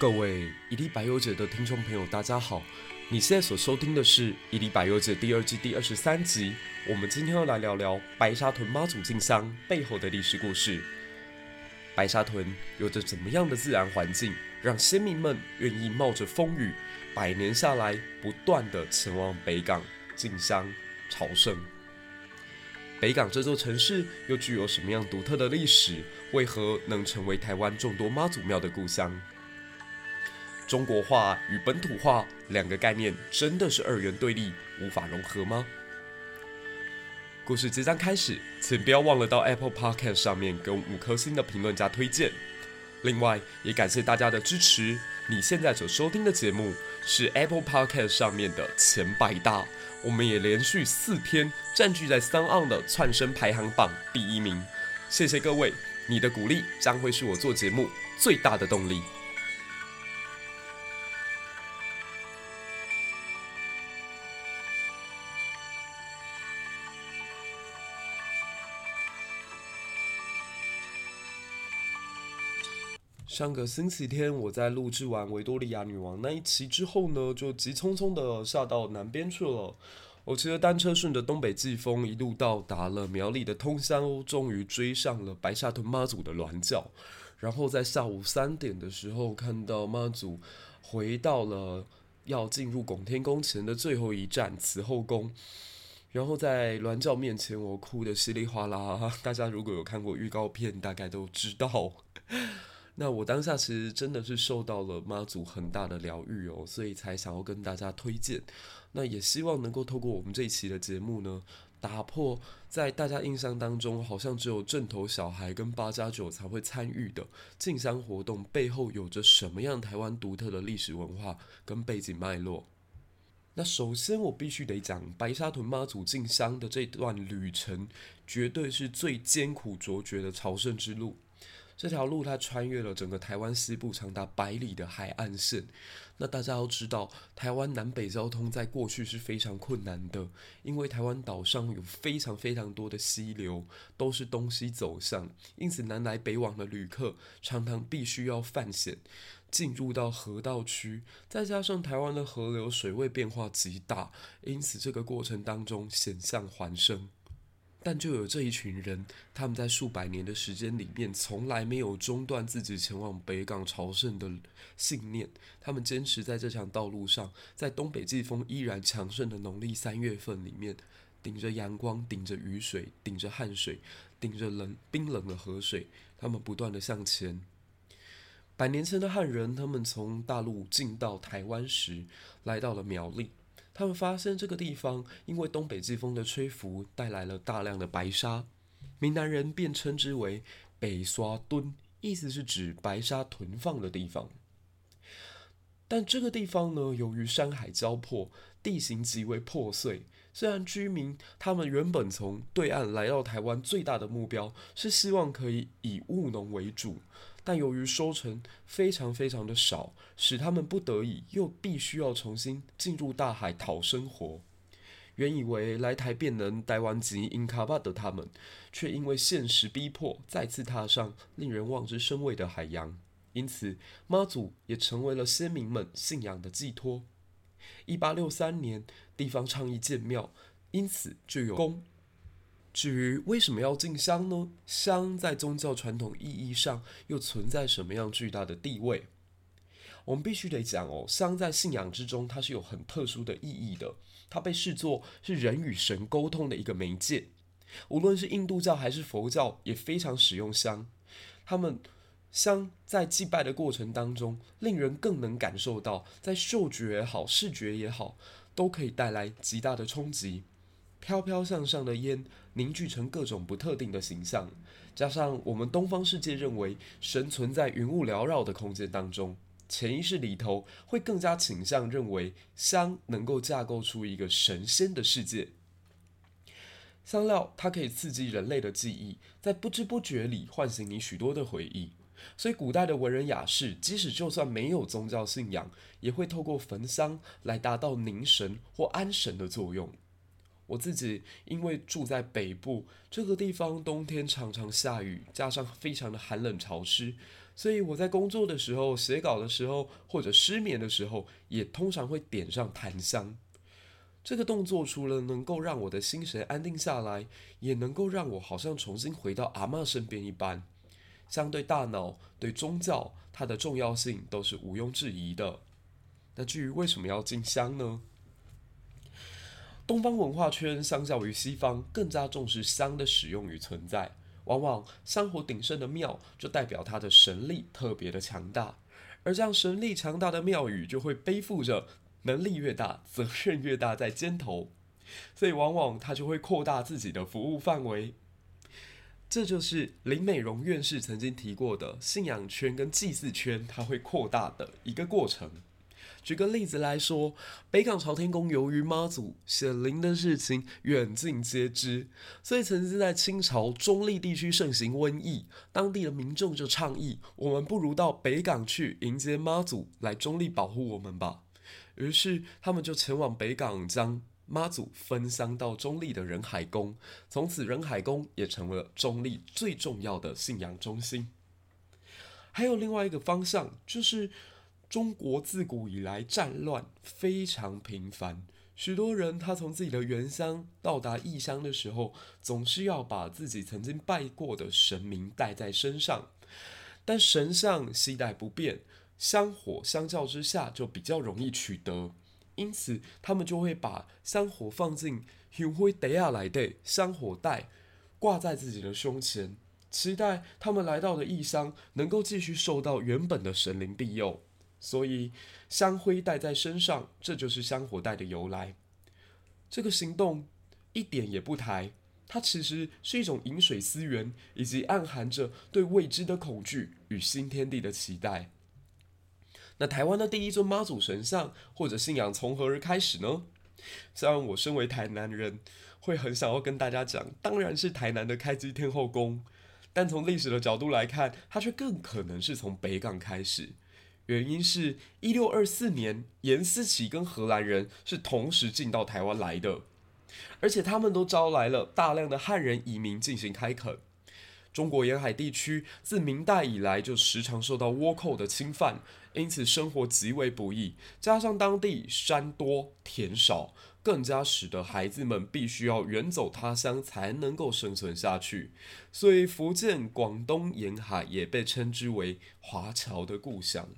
各位一粒百忧解的听众朋友，大家好！你现在所收听的是《一粒百忧解》第二季第二十三集。我们今天要来聊聊白沙屯妈祖进香背后的历史故事。白沙屯有着怎么样的自然环境，让先民们愿意冒着风雨，百年下来不断地前往北港进香朝圣？北港这座城市又具有什么样独特的历史？为何能成为台湾众多妈祖庙的故乡？中国化与本土化两个概念真的是二元对立，无法融合吗？故事即将开始，请不要忘了到 Apple Podcast 上面给我五颗星的评论加推荐。另外，也感谢大家的支持。你现在所收听的节目是 Apple Podcast 上面的前百大，我们也连续四天占据在 SoundOn 的窜声排行榜第一名。谢谢各位，你的鼓励将会是我做节目最大的动力。上个星期天，我在录制完维多利亚女王那一期之后呢，就急匆匆的下到南边去了。我骑着单车顺着东北季风一路到达了苗栗的通霄，终于追上了白沙屯妈祖的銮轿。然后在下午三点的时候，看到妈祖回到了要进入拱天宫前的最后一站慈后宫。然后在銮轿面前，我哭得稀里哗啦。大家如果有看过预告片，大概都知道。那我当下其实真的是受到了妈祖很大的疗愈哦，所以才想要跟大家推荐。那也希望能够透过我们这一期的节目呢，打破在大家印象当中好像只有正头小孩跟八加九才会参与的进香活动背后有着什么样台湾独特的历史文化跟背景脉络。那首先我必须得讲白沙屯妈祖进香的这段旅程，绝对是最艰苦卓绝的朝圣之路。这条路它穿越了整个台湾西部长达百里的海岸线。那大家要知道，台湾南北交通在过去是非常困难的，因为台湾岛上有非常非常多的溪流，都是东西走向，因此南来北往的旅客常常必须要犯险进入到河道区。再加上台湾的河流水位变化极大，因此这个过程当中险象环生。但就有这一群人，他们在数百年的时间里面，从来没有中断自己前往北港朝圣的信念。他们坚持在这条道路上，在东北季风依然强盛的农历三月份里面，顶着阳光，顶着雨水，顶着汗水，顶着冷冰冷的河水，他们不断地向前。百年前的汉人，他们从大陆进到台湾时，来到了苗栗。他们发现这个地方因为东北季风的吹拂，带来了大量的白沙，闽南人便称之为北沙墩，意思是指白沙囤放的地方。但这个地方呢，由于山海交迫，地形极为破碎。虽然居民他们原本从对岸来到台湾，最大的目标是希望可以以务农为主。但由于收成非常非常的少，使他们不得已又必须要重新进入大海讨生活。原以为来台便能台湾吉因卡巴的他们，却因为现实逼迫，再次踏上令人望之生畏的海洋。因此，妈祖也成为了先民们信仰的寄托。一八六三年，地方倡议建庙，因此就有宫。至于为什么要进香呢？香在宗教传统意义上又存在什么样巨大的地位？我们必须得讲哦，香在信仰之中，它是有很特殊的意义的。它被视作是人与神沟通的一个媒介。无论是印度教还是佛教，也非常使用香。他们香在祭拜的过程当中，令人更能感受到，在嗅觉也好，视觉也好，都可以带来极大的冲击。飘飘向上的烟凝聚成各种不特定的形象，加上我们东方世界认为神存在云雾缭绕的空间当中，潜意识里头会更加倾向认为香能够架构出一个神仙的世界。香料它可以刺激人类的记忆，在不知不觉里唤醒你许多的回忆，所以古代的文人雅士，即使就算没有宗教信仰，也会透过焚香来达到凝神或安神的作用。我自己因为住在北部，这个地方冬天常常下雨，加上非常的寒冷潮湿，所以我在工作的时候、写稿的时候或者失眠的时候，也通常会点上檀香。这个动作除了能够让我的心神安定下来，也能够让我好像重新回到阿嬷身边一般。相对大脑，对宗教，它的重要性都是毋庸置疑的。那至于为什么要进香呢？东方文化圈相较于西方，更加重视香的使用与存在。往往香火鼎盛的庙，就代表它的神力特别的强大。而这样神力强大的庙宇，就会背负着能力越大，责任越大在肩头，所以往往它就会扩大自己的服务范围。这就是林美容院士曾经提过的信仰圈跟祭祀圈，它会扩大的一个过程。举个例子来说，北港朝天宫由于妈祖显灵的事情远近皆知，所以曾经在清朝中立地区盛行瘟疫，当地的民众就倡议：我们不如到北港去迎接妈祖来中立保护我们吧。于是他们就前往北港，将妈祖分香到中立的仁海宫，从此仁海宫也成为了中立最重要的信仰中心。还有另外一个方向，就是。中国自古以来战乱非常频繁，许多人他从自己的原乡到达异乡的时候，总是要把自己曾经拜过的神明带在身上。但神像携带不便，香火相较之下就比较容易取得，因此他们就会把香火放进香灰袋下来的香火袋，挂在自己的胸前，期待他们来到的异乡能够继续受到原本的神灵庇佑。所以香灰带在身上，这就是香火带的由来。这个行动一点也不抬，它其实是一种饮水思源，以及暗含着对未知的恐惧与新天地的期待。那台湾的第一尊妈祖神像或者信仰从何而开始呢？虽然我身为台南人，会很想要跟大家讲，当然是台南的开基天后宫，但从历史的角度来看，它却更可能是从北港开始。原因是，一六二四年，颜思齐跟荷兰人是同时进到台湾来的，而且他们都招来了大量的汉人移民进行开垦。中国沿海地区自明代以来就时常受到倭寇的侵犯，因此生活极为不易。加上当地山多田少，更加使得孩子们必须要远走他乡才能够生存下去。所以，福建、广东沿海也被称之为华侨的故乡。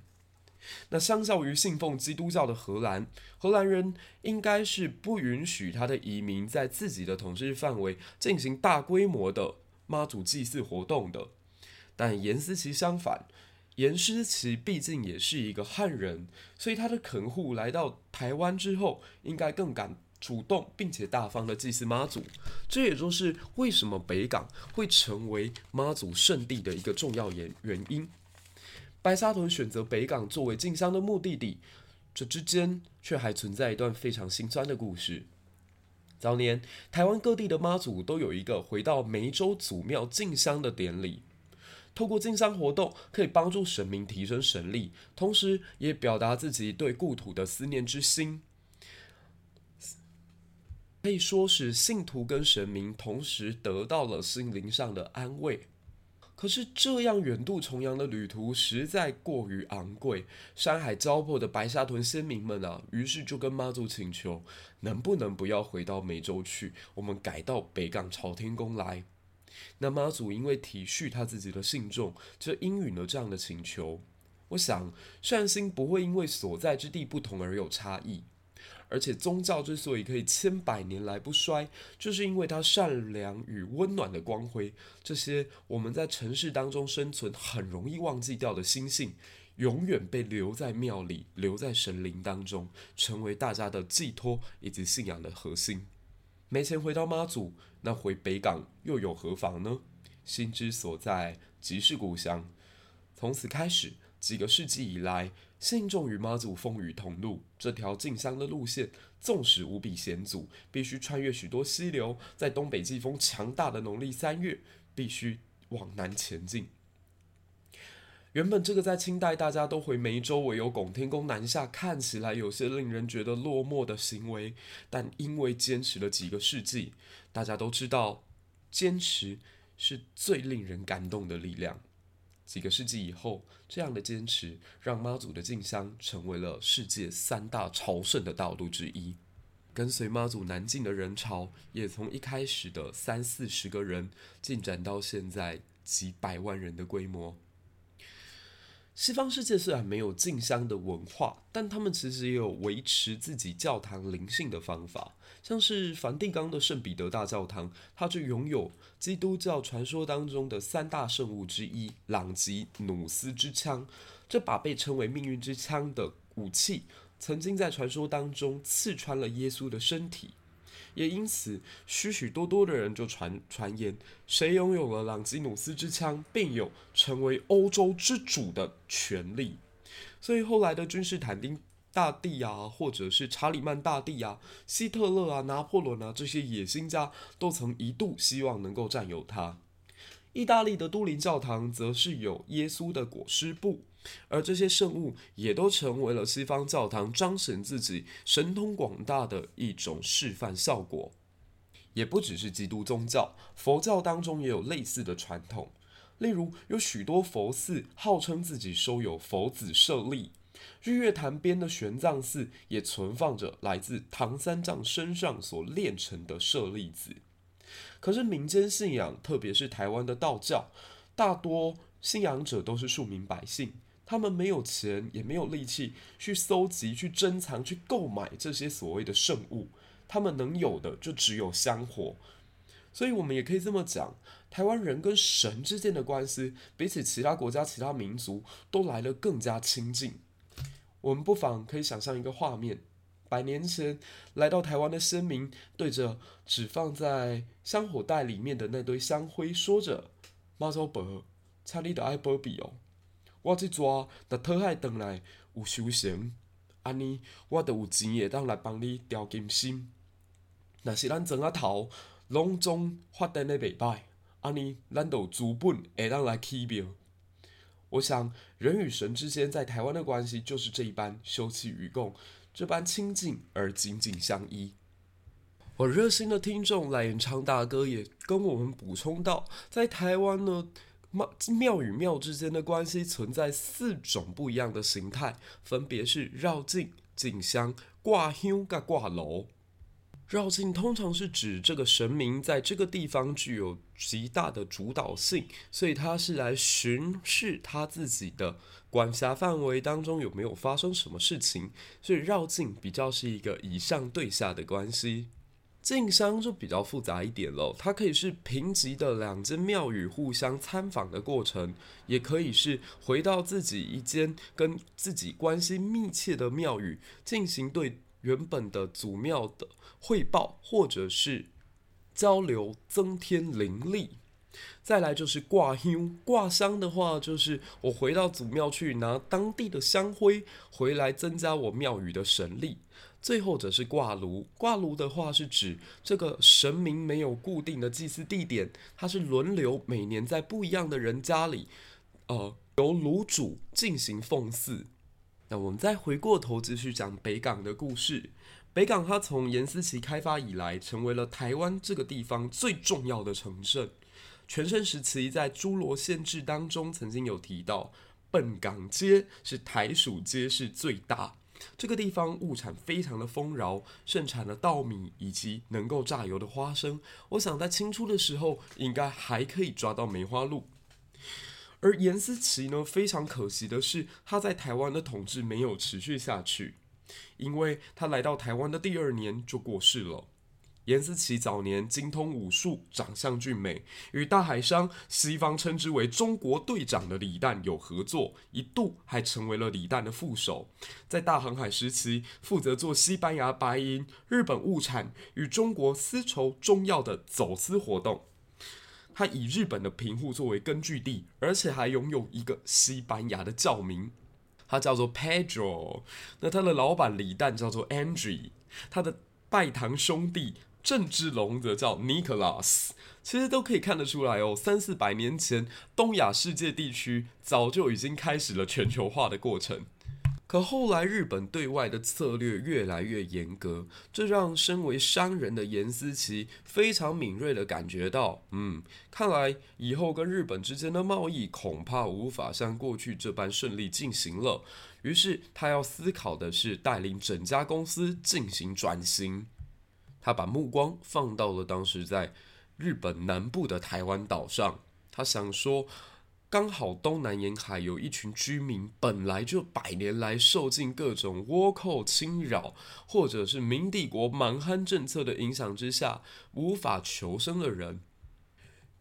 那相较于信奉基督教的荷兰，荷兰人应该是不允许他的移民在自己的统治范围进行大规模的妈祖祭祀活动的。但颜思齐相反，颜思齐毕竟也是一个汉人，所以他的垦户来到台湾之后，应该更敢主动并且大方的祭祀妈祖。这也就是为什么北港会成为妈祖圣地的一个重要原原因。白沙屯选择北港作为进香的目的地，这之间却还存在一段非常心酸的故事。早年，台湾各地的妈祖都有一个回到梅州祖庙进香的典礼，透过进香活动，可以帮助神明提升神力，同时也表达自己对故土的思念之心，可以说是信徒跟神明同时得到了心灵上的安慰。可是这样远渡重洋的旅途实在过于昂贵，山海交迫的白沙屯先民们啊，于是就跟妈祖请求，能不能不要回到美洲去，我们改到北港朝天宫来。那妈祖因为体恤他自己的信众，就应允了这样的请求。我想善心不会因为所在之地不同而有差异。而且宗教之所以可以千百年来不衰，就是因为它善良与温暖的光辉。这些我们在城市当中生存很容易忘记掉的心性，永远被留在庙里，留在神灵当中，成为大家的寄托以及信仰的核心。没钱回到妈祖，那回北港又有何妨呢？心之所在，即是故乡。从此开始，几个世纪以来。信众与妈祖风雨同路，这条进香的路线，纵使无比险阻，必须穿越许多溪流，在东北季风强大的农历三月，必须往南前进。原本这个在清代大家都回梅州，唯有拱天宫南下，看起来有些令人觉得落寞的行为，但因为坚持了几个世纪，大家都知道，坚持是最令人感动的力量。几个世纪以后，这样的坚持让妈祖的进香成为了世界三大朝圣的道路之一。跟随妈祖南进的人潮，也从一开始的三四十个人，进展到现在几百万人的规模。西方世界虽然没有进香的文化，但他们其实也有维持自己教堂灵性的方法。像是梵蒂冈的圣彼得大教堂，它就拥有基督教传说当中的三大圣物之一——朗吉努斯之枪。这把被称为命运之枪的武器，曾经在传说当中刺穿了耶稣的身体。也因此，许许多多的人就传传言，谁拥有了朗基努斯之枪，便有成为欧洲之主的权利。所以后来的君士坦丁大帝啊，或者是查理曼大帝啊、希特勒啊、拿破仑啊这些野心家，都曾一度希望能够占有它。意大利的都灵教堂则是有耶稣的裹尸布。而这些圣物也都成为了西方教堂彰显自己神通广大的一种示范效果。也不只是基督宗教，佛教当中也有类似的传统。例如，有许多佛寺号称自己收有佛子舍利，日月潭边的玄奘寺也存放着来自唐三藏身上所炼成的舍利子。可是民间信仰，特别是台湾的道教，大多信仰者都是庶民百姓。他们没有钱，也没有力气去搜集、去珍藏、去购买这些所谓的圣物。他们能有的就只有香火。所以，我们也可以这么讲：台湾人跟神之间的关系，比起其他国家、其他民族，都来得更加亲近。我们不妨可以想象一个画面：百年前来到台湾的先民，对着只放在香火袋里面的那堆香灰，说着：“妈祖婆，请你得爱保庇哦。”我这抓，若讨海回来有修行，安尼我就有钱会当来帮你调金心。若是咱庄仔头拢总发展的袂歹，安尼咱就有资本会当来起庙。我想人与神之间在台湾的关系就是这一般休戚与共，这般亲近而紧紧相依。我热心的听众赖延昌大哥也跟我们补充到，在台湾呢。庙庙与庙之间的关系存在四种不一样的形态，分别是绕境、进香、挂香、跟挂楼。绕境通常是指这个神明在这个地方具有极大的主导性，所以他是来巡视他自己的管辖范围当中有没有发生什么事情，所以绕境比较是一个以上对下的关系。进香就比较复杂一点喽，它可以是平级的两间庙宇互相参访的过程，也可以是回到自己一间跟自己关系密切的庙宇进行对原本的祖庙的汇报，或者是交流，增添灵力。再来就是挂香，挂香的话就是我回到祖庙去拿当地的香灰回来，增加我庙宇的神力。最后则是挂炉，挂炉的话是指这个神明没有固定的祭祀地点，它是轮流每年在不一样的人家里，呃，由炉主进行奉祀。那我们再回过头继续讲北港的故事。北港它从严思齐开发以来，成为了台湾这个地方最重要的城镇。全盛时期在《诸罗县志》当中曾经有提到，本港街是台属街市最大。这个地方物产非常的丰饶，盛产了稻米以及能够榨油的花生。我想在清初的时候，应该还可以抓到梅花鹿。而严思齐呢，非常可惜的是，他在台湾的统治没有持续下去，因为他来到台湾的第二年就过世了。颜思齐早年精通武术，长相俊美，与大海商（西方称之为中国队长的李旦）有合作，一度还成为了李旦的副手。在大航海时期，负责做西班牙白银、日本物产与中国丝绸中药的走私活动。他以日本的平户作为根据地，而且还拥有一个西班牙的教名，他叫做 Pedro。那他的老板李旦叫做 Andre，他的拜堂兄弟。郑芝龙则叫 Nicholas。其实都可以看得出来哦，三四百年前，东亚世界地区早就已经开始了全球化的过程。可后来日本对外的策略越来越严格，这让身为商人的颜思齐非常敏锐地感觉到，嗯，看来以后跟日本之间的贸易恐怕无法像过去这般顺利进行了。于是他要思考的是带领整家公司进行转型。他把目光放到了当时在日本南部的台湾岛上，他想说，刚好东南沿海有一群居民，本来就百年来受尽各种倭寇侵扰，或者是明帝国蛮汉政策的影响之下，无法求生的人。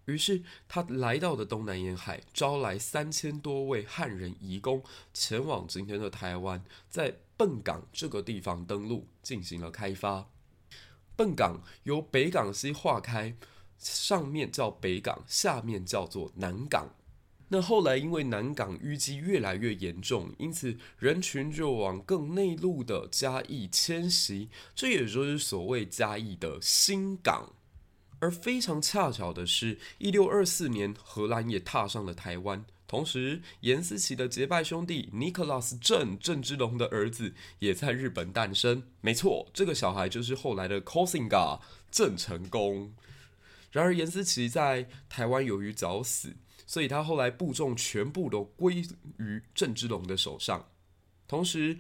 于是他来到了东南沿海，招来三千多位汉人移工，前往今天的台湾，在笨港这个地方登陆，进行了开发。笨港由北港溪划开，上面叫北港，下面叫做南港。那后来，因为南港淤积越来越严重，因此人群就往更内陆的嘉义迁徙，这也就是所谓嘉义的新港。而非常恰巧的是，一六二四年，荷兰也踏上了台湾，同时颜思齐的结拜兄弟尼克拉斯郑郑芝龙的儿子也在日本诞生。没错，这个小孩就是后来的 Koxinga 郑成功。然而，颜思齐在台湾由于早死。所以他后来部众全部都归于郑芝龙的手上。同时，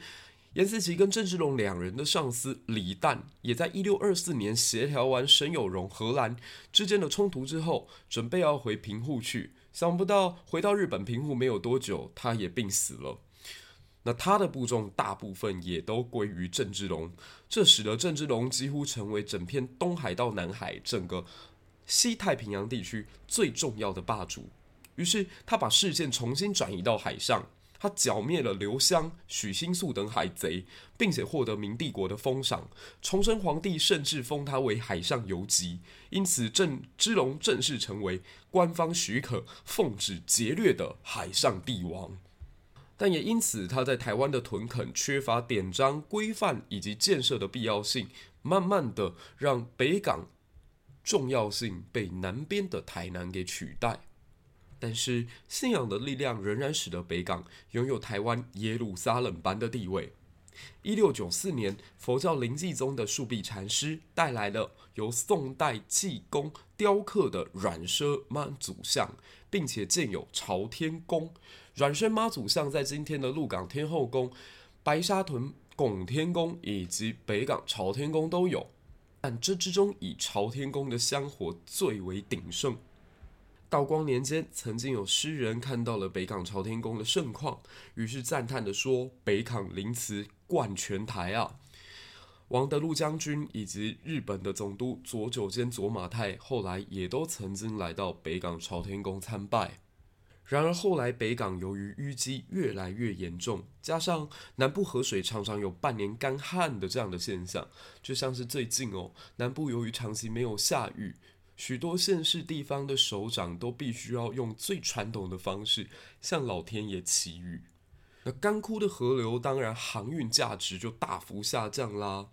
颜思齐跟郑芝龙两人的上司李旦也在一六二四年协调完沈有容荷兰之间的冲突之后，准备要回平户去。想不到回到日本平户没有多久，他也病死了。那他的部众大部分也都归于郑芝龙，这使得郑芝龙几乎成为整片东海到南海整个西太平洋地区最重要的霸主。于是他把视线重新转移到海上，他剿灭了刘襄、许新素等海贼，并且获得明帝国的封赏。崇祯皇帝甚至封他为海上游击，因此郑芝龙正式成为官方许可、奉旨劫掠的海上帝王。但也因此，他在台湾的屯垦缺乏典章规范以及建设的必要性，慢慢的让北港重要性被南边的台南给取代。但是信仰的力量仍然使得北港拥有台湾耶路撒冷般的地位。一六九四年，佛教临济宗的树壁禅师带来了由宋代济公雕刻的软舍妈祖像，并且建有朝天宫。软舍妈祖像在今天的鹿港天后宫、白沙屯拱天宫以及北港朝天宫都有，但这之中以朝天宫的香火最为鼎盛。道光年间，曾经有诗人看到了北港朝天宫的盛况，于是赞叹地说：“北港灵祠冠全台啊！”王德禄将军以及日本的总督佐久间左马太后来也都曾经来到北港朝天宫参拜。然而后来北港由于淤积越来越严重，加上南部河水常常有半年干旱的这样的现象，就像是最近哦，南部由于长期没有下雨。许多县市地方的首长都必须要用最传统的方式向老天爷祈雨。那干枯的河流，当然航运价值就大幅下降啦。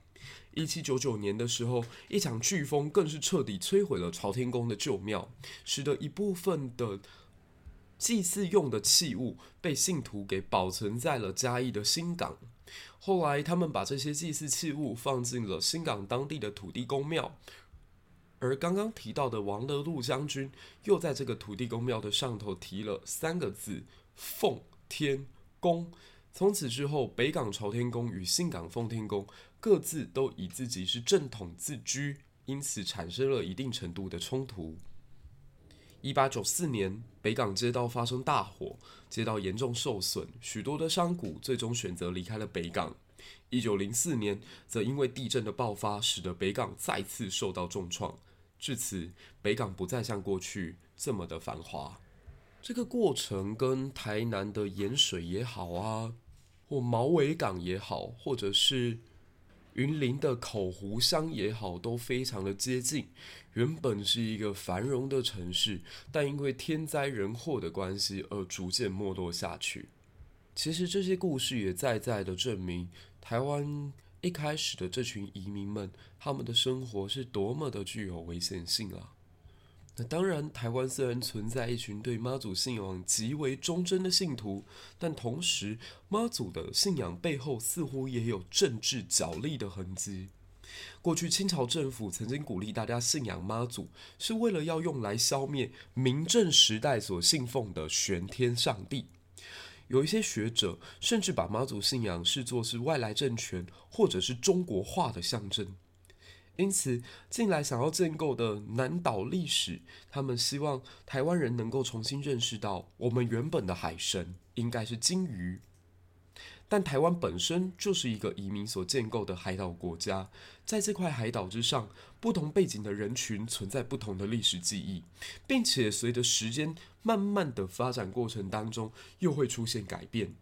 一七九九年的时候，一场飓风更是彻底摧毁了朝天宫的旧庙，使得一部分的祭祀用的器物被信徒给保存在了嘉义的新港。后来，他们把这些祭祀器物放进了新港当地的土地公庙。而刚刚提到的王德禄将军，又在这个土地公庙的上头提了三个字“奉天宫”。从此之后，北港朝天宫与新港奉天宫各自都以自己是正统自居，因此产生了一定程度的冲突。一八九四年，北港街道发生大火，街道严重受损，许多的商贾最终选择离开了北港。一九零四年，则因为地震的爆发，使得北港再次受到重创。至此，北港不再像过去这么的繁华。这个过程跟台南的盐水也好啊，或毛尾港也好，或者是云林的口湖乡也好，都非常的接近。原本是一个繁荣的城市，但因为天灾人祸的关系而逐渐没落下去。其实这些故事也在在的证明，台湾。一开始的这群移民们，他们的生活是多么的具有危险性啊！那当然，台湾虽然存在一群对妈祖信仰极为忠贞的信徒，但同时，妈祖的信仰背后似乎也有政治角力的痕迹。过去清朝政府曾经鼓励大家信仰妈祖，是为了要用来消灭明郑时代所信奉的玄天上帝。有一些学者甚至把妈祖信仰视作是外来政权或者是中国化的象征。因此，近来想要建构的南岛历史，他们希望台湾人能够重新认识到，我们原本的海神应该是鲸鱼。但台湾本身就是一个移民所建构的海岛国家，在这块海岛之上，不同背景的人群存在不同的历史记忆，并且随着时间慢慢的发展过程当中，又会出现改变。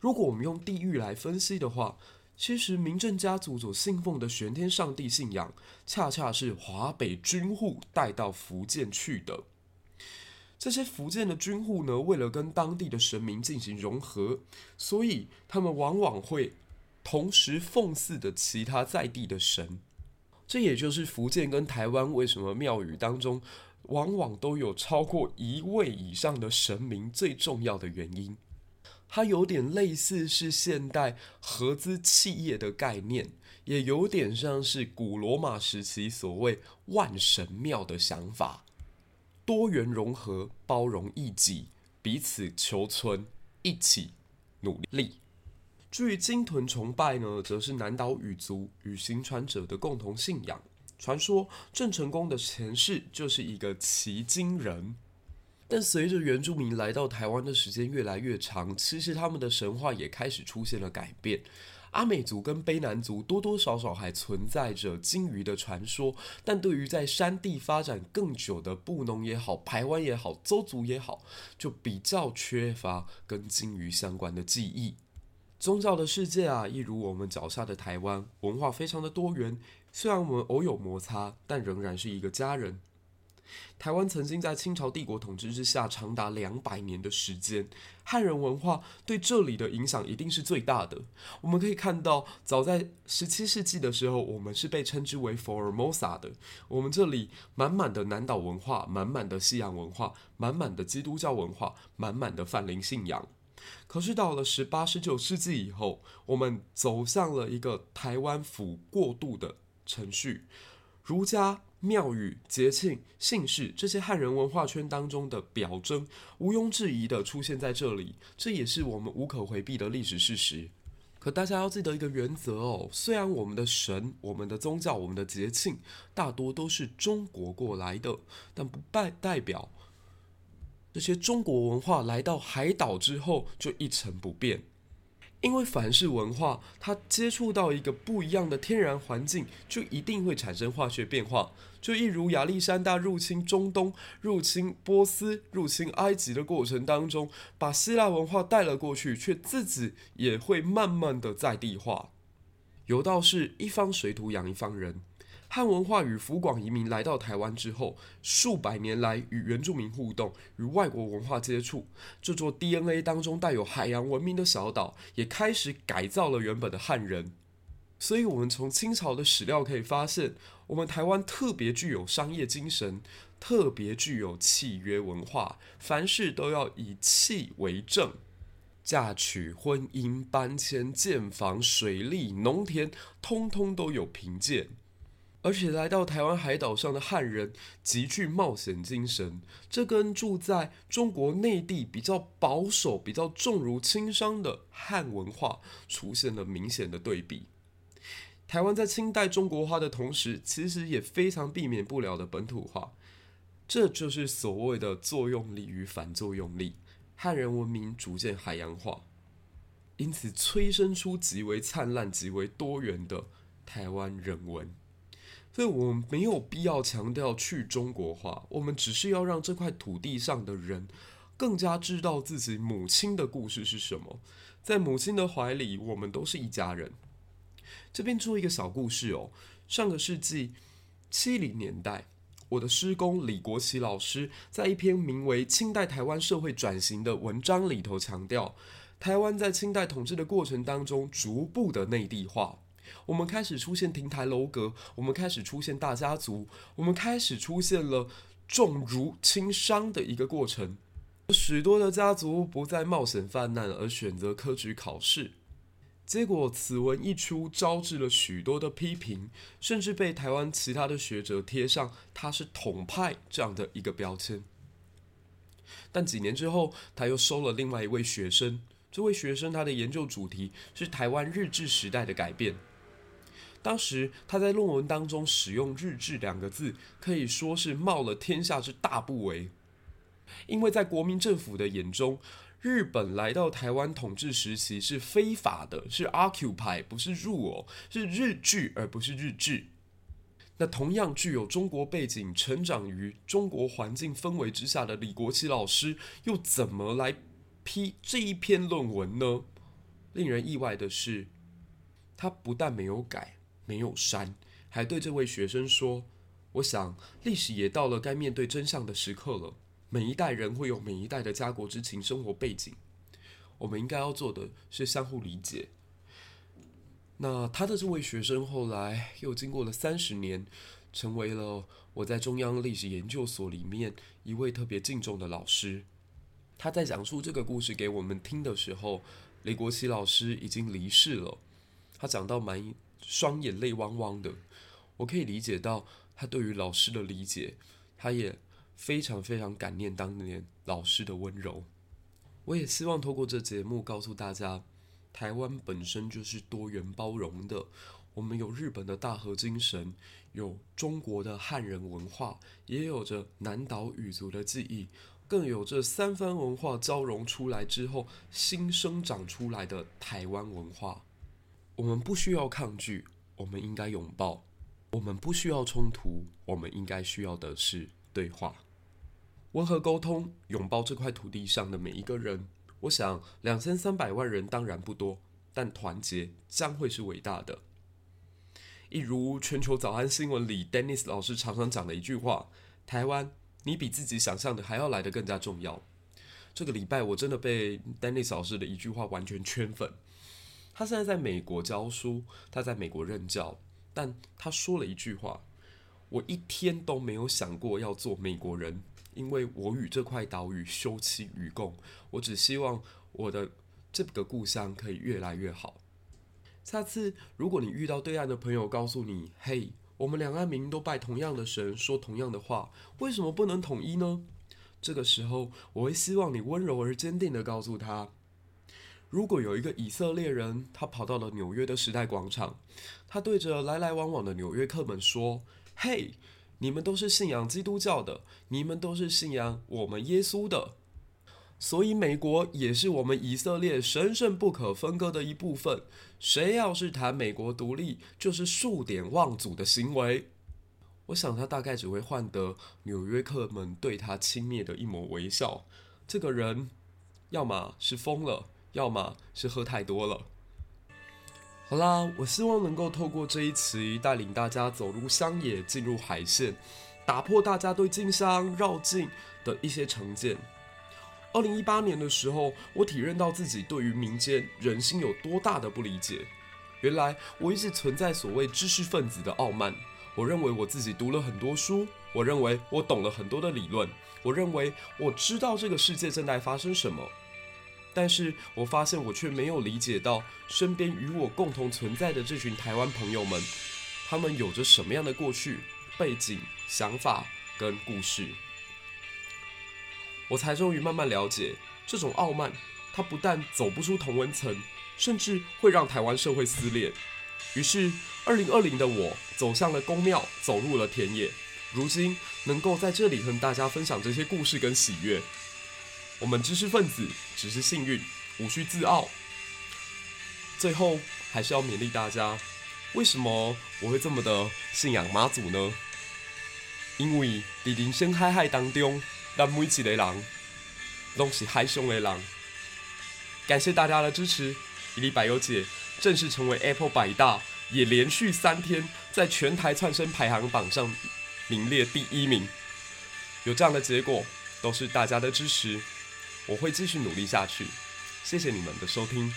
如果我们用地域来分析的话，其实明正家族所信奉的玄天上帝信仰，恰恰是华北军户带到福建去的。这些福建的军户呢，为了跟当地的神明进行融合，所以他们往往会同时奉祀的其他在地的神。这也就是福建跟台湾为什么庙宇当中往往都有超过一位以上的神明最重要的原因。它有点类似是现代合资企业的概念，也有点像是古罗马时期所谓万神庙的想法。多元融合，包容异己，彼此求存，一起努力。至于鲸豚崇拜呢，则是南岛语族与行船者的共同信仰。传说郑成功的前世就是一个骑鲸人，但随着原住民来到台湾的时间越来越长，其实他们的神话也开始出现了改变。阿美族跟卑南族多多少少还存在着鲸鱼的传说，但对于在山地发展更久的布农也好、排湾也好、邹族也好，就比较缺乏跟鲸鱼相关的记忆。宗教的世界啊，一如我们脚下的台湾，文化非常的多元，虽然我们偶有摩擦，但仍然是一个家人。台湾曾经在清朝帝国统治之下长达两百年的时间，汉人文化对这里的影响一定是最大的。我们可以看到，早在十七世纪的时候，我们是被称之为 Formosa 的。我们这里满满的南岛文化，满满的西洋文化，满满的基督教文化，满满的泛灵信仰。可是到了十八、十九世纪以后，我们走向了一个台湾府过渡的程序，儒家。庙宇、节庆、姓氏，这些汉人文化圈当中的表征，毋庸置疑的出现在这里，这也是我们无可回避的历史事实。可大家要记得一个原则哦，虽然我们的神、我们的宗教、我们的节庆大多都是中国过来的，但不代代表这些中国文化来到海岛之后就一成不变。因为凡是文化，它接触到一个不一样的天然环境，就一定会产生化学变化。就一如亚历山大入侵中东、入侵波斯、入侵埃及的过程当中，把希腊文化带了过去，却自己也会慢慢的在地化。有道是一方水土养一方人。汉文化与福广移民来到台湾之后，数百年来与原住民互动，与外国文化接触，这座 DNA 当中带有海洋文明的小岛，也开始改造了原本的汉人。所以，我们从清朝的史料可以发现，我们台湾特别具有商业精神，特别具有契约文化，凡事都要以契为证，嫁娶、婚姻、搬迁、建房、水利、农田，通通都有凭借。而且来到台湾海岛上的汉人极具冒险精神，这跟住在中国内地比较保守、比较重儒轻商的汉文化出现了明显的对比。台湾在清代中国化的同时，其实也非常避免不了的本土化，这就是所谓的作用力与反作用力。汉人文明逐渐海洋化，因此催生出极为灿烂、极为多元的台湾人文。所以我们没有必要强调去中国化，我们只是要让这块土地上的人更加知道自己母亲的故事是什么。在母亲的怀里，我们都是一家人。这边做一个小故事哦。上个世纪七零年代，我的师公李国奇老师在一篇名为《清代台湾社会转型》的文章里头强调，台湾在清代统治的过程当中逐步的内地化。我们开始出现亭台楼阁，我们开始出现大家族，我们开始出现了重儒轻商的一个过程。许多的家族不再冒险犯难，而选择科举考试。结果此文一出，招致了许多的批评，甚至被台湾其他的学者贴上他是统派这样的一个标签。但几年之后，他又收了另外一位学生。这位学生他的研究主题是台湾日治时代的改变。当时他在论文当中使用“日治”两个字，可以说是冒了天下之大不韪。因为在国民政府的眼中，日本来到台湾统治时期是非法的，是 occupy 不是入哦，是日据而不是日治。那同样具有中国背景、成长于中国环境氛围之下的李国琦老师，又怎么来批这一篇论文呢？令人意外的是，他不但没有改、没有删，还对这位学生说：“我想历史也到了该面对真相的时刻了。”每一代人会有每一代的家国之情、生活背景，我们应该要做的是相互理解。那他的这位学生后来又经过了三十年，成为了我在中央历史研究所里面一位特别敬重的老师。他在讲述这个故事给我们听的时候，李国琦老师已经离世了。他讲到蛮双眼泪汪汪的，我可以理解到他对于老师的理解，他也。非常非常感念当年老师的温柔，我也希望透过这节目告诉大家，台湾本身就是多元包容的。我们有日本的大和精神，有中国的汉人文化，也有着南岛语族的记忆，更有这三番文化交融出来之后新生长出来的台湾文化。我们不需要抗拒，我们应该拥抱；我们不需要冲突，我们应该需要的是对话。温和沟通，拥抱这块土地上的每一个人。我想，两千三百万人当然不多，但团结将会是伟大的。一如全球早安新闻里，Dennis 老师常常讲的一句话：“台湾，你比自己想象的还要来得更加重要。”这个礼拜我真的被 Dennis 老师的一句话完全圈粉。他现在在美国教书，他在美国任教，但他说了一句话：“我一天都没有想过要做美国人。”因为我与这块岛屿休戚与共，我只希望我的这个故乡可以越来越好。下次如果你遇到对岸的朋友告诉你：“嘿，我们两岸民都拜同样的神，说同样的话，为什么不能统一呢？”这个时候，我会希望你温柔而坚定地告诉他：如果有一个以色列人，他跑到了纽约的时代广场，他对着来来往往的纽约客们说：“嘿。”你们都是信仰基督教的，你们都是信仰我们耶稣的，所以美国也是我们以色列神圣不可分割的一部分。谁要是谈美国独立，就是数典忘祖的行为。我想他大概只会换得纽约客们对他轻蔑的一抹微笑。这个人，要么是疯了，要么是喝太多了。好啦，我希望能够透过这一期带领大家走入乡野，进入海线，打破大家对进乡绕境的一些成见。二零一八年的时候，我体认到自己对于民间人心有多大的不理解。原来我一直存在所谓知识分子的傲慢。我认为我自己读了很多书，我认为我懂了很多的理论，我认为我知道这个世界正在发生什么。但是我发现，我却没有理解到身边与我共同存在的这群台湾朋友们，他们有着什么样的过去、背景、想法跟故事。我才终于慢慢了解，这种傲慢，它不但走不出同温层，甚至会让台湾社会撕裂。于是，二零二零的我走向了宫庙，走入了田野。如今，能够在这里和大家分享这些故事跟喜悦。我们知识分子只是幸运，无需自傲。最后还是要勉励大家：为什么我会这么的信仰妈祖呢？因为在人生海海当中，咱每一个人都是海上的人。感谢大家的支持，一粒百忧解正式成为 Apple 百大，也连续三天在全台窜声排行榜上名列第一名。有这样的结果，都是大家的支持。我会继续努力下去，谢谢你们的收听。